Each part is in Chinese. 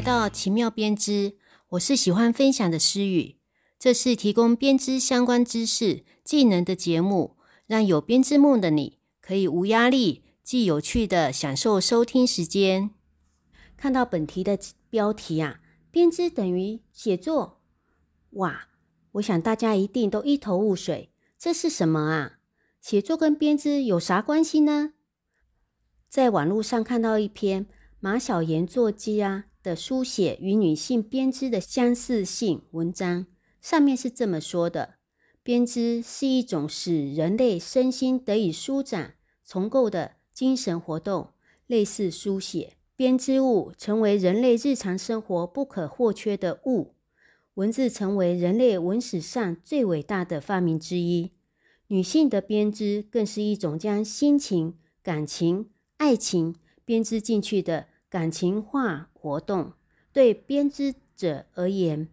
来到奇妙编织，我是喜欢分享的诗雨。这是提供编织相关知识、技能的节目，让有编织梦的你可以无压力、既有趣的享受收听时间。看到本题的标题啊，编织等于写作，哇！我想大家一定都一头雾水，这是什么啊？写作跟编织有啥关系呢？在网络上看到一篇马小妍作家的书写与女性编织的相似性文章，上面是这么说的：编织是一种使人类身心得以舒展、重构的精神活动，类似书写。编织物成为人类日常生活不可或缺的物，文字成为人类文史上最伟大的发明之一。女性的编织更是一种将心情、感情。爱情编织进去的感情化活动，对编织者而言，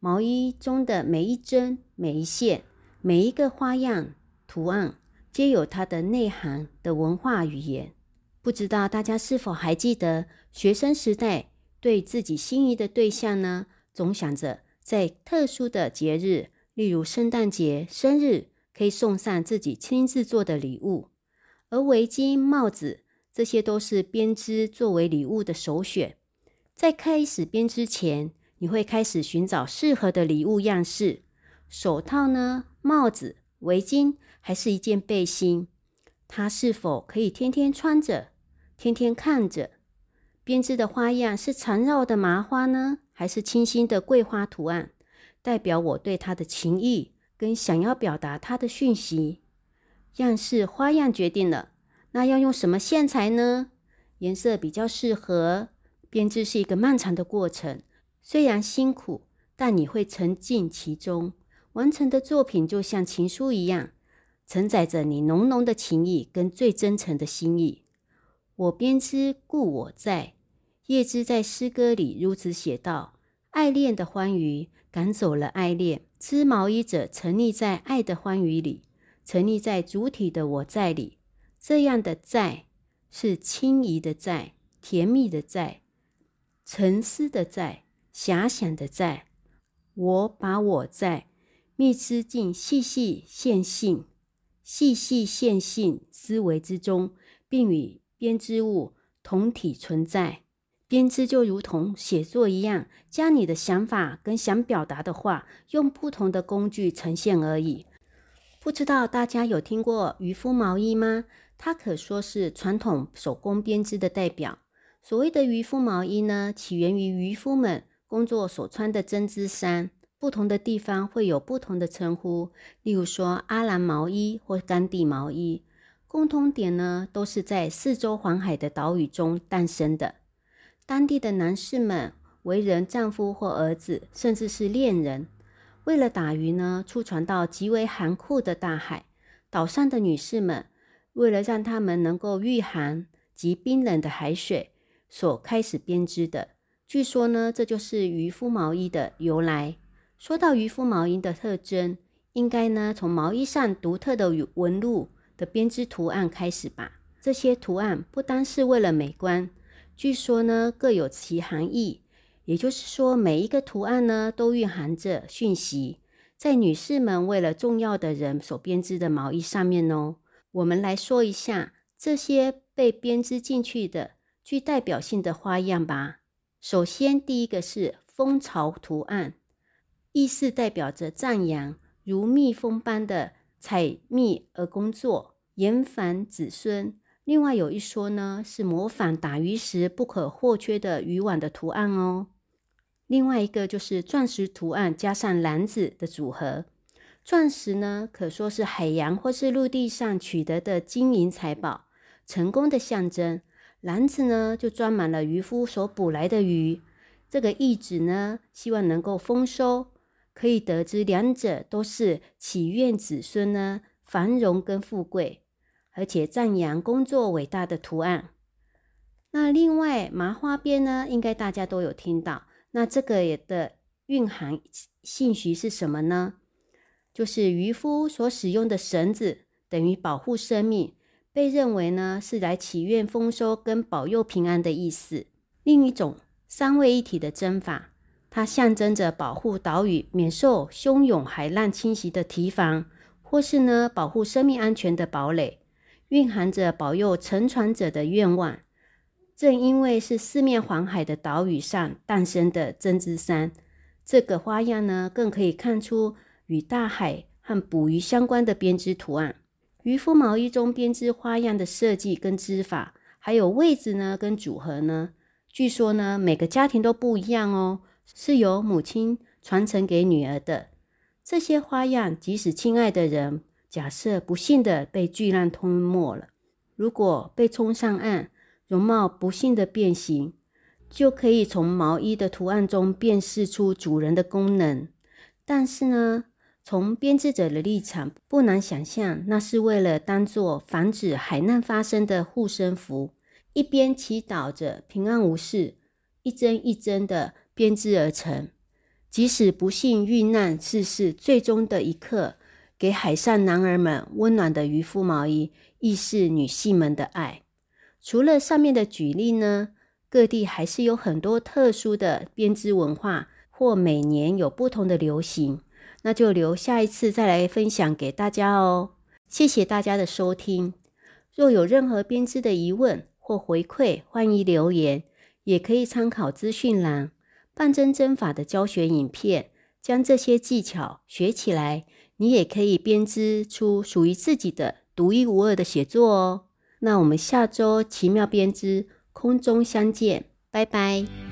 毛衣中的每一针、每一线、每一个花样图案，皆有它的内涵的文化语言。不知道大家是否还记得学生时代对自己心仪的对象呢？总想着在特殊的节日，例如圣诞节、生日，可以送上自己亲自做的礼物，而围巾、帽子。这些都是编织作为礼物的首选。在开始编织前，你会开始寻找适合的礼物样式。手套呢？帽子、围巾，还是一件背心？它是否可以天天穿着、天天看着？编织的花样是缠绕的麻花呢，还是清新的桂花图案？代表我对它的情意跟想要表达它的讯息。样式、花样决定了。那要用什么线材呢？颜色比较适合。编织是一个漫长的过程，虽然辛苦，但你会沉浸其中。完成的作品就像情书一样，承载着你浓浓的情意跟最真诚的心意。我编织故我在。叶芝在诗歌里如此写道：爱恋的欢愉赶走了爱恋，织毛衣者沉溺在爱的欢愉里，沉溺在主体的我在里。这样的在是轻怡的在，甜蜜的在，沉思的在，遐想的在。我把我在蜜织进细细线性、细细线性思维之中，并与编织物同体存在。编织就如同写作一样，将你的想法跟想表达的话，用不同的工具呈现而已。不知道大家有听过渔夫毛衣吗？它可说是传统手工编织的代表。所谓的渔夫毛衣呢，起源于渔夫们工作所穿的针织衫，不同的地方会有不同的称呼。例如说阿兰毛衣或甘地毛衣，共通点呢都是在四周环海的岛屿中诞生的。当地的男士们为人丈夫或儿子，甚至是恋人，为了打鱼呢，出船到极为寒酷的大海。岛上的女士们。为了让他们能够御寒及冰冷的海水，所开始编织的。据说呢，这就是渔夫毛衣的由来。说到渔夫毛衣的特征，应该呢从毛衣上独特的纹路的编织图案开始吧。这些图案不单是为了美观，据说呢各有其含义。也就是说，每一个图案呢都蕴含着讯息，在女士们为了重要的人所编织的毛衣上面哦。我们来说一下这些被编织进去的具代表性的花样吧。首先，第一个是蜂巢图案，意思代表着赞扬，如蜜蜂般的采蜜而工作，延繁子孙。另外有一说呢，是模仿打鱼时不可或缺的渔网的图案哦。另外一个就是钻石图案加上篮子的组合。钻石呢，可说是海洋或是陆地上取得的金银财宝，成功的象征。篮子呢，就装满了渔夫所捕来的鱼。这个意指呢，希望能够丰收。可以得知，两者都是祈愿子孙呢繁荣跟富贵，而且赞扬工作伟大的图案。那另外麻花辫呢，应该大家都有听到。那这个的蕴含信息是什么呢？就是渔夫所使用的绳子，等于保护生命，被认为呢是来祈愿丰收跟保佑平安的意思。另一种三位一体的针法，它象征着保护岛屿免受汹涌海浪侵袭的堤防，或是呢保护生命安全的堡垒，蕴含着保佑乘船者的愿望。正因为是四面环海的岛屿上诞生的针织衫，这个花样呢，更可以看出与大海和捕鱼相关的编织图案。渔夫毛衣中编织花样的设计跟织法，还有位置呢跟组合呢，据说呢每个家庭都不一样哦，是由母亲传承给女儿的。这些花样，即使亲爱的人假设不幸的被巨浪吞没了，如果被冲上岸，容貌不幸的变形，就可以从毛衣的图案中辨识出主人的功能。但是呢？从编织者的立场，不难想象，那是为了当做防止海难发生的护身符，一边祈祷着平安无事，一针一针的编织而成。即使不幸遇难逝世，最终的一刻，给海上男儿们温暖的渔夫毛衣，亦是女性们的爱。除了上面的举例呢，各地还是有很多特殊的编织文化，或每年有不同的流行。那就留下一次再来分享给大家哦。谢谢大家的收听。若有任何编织的疑问或回馈，欢迎留言，也可以参考资讯栏半针针法的教学影片，将这些技巧学起来，你也可以编织出属于自己的独一无二的写作哦。那我们下周奇妙编织空中相见，拜拜。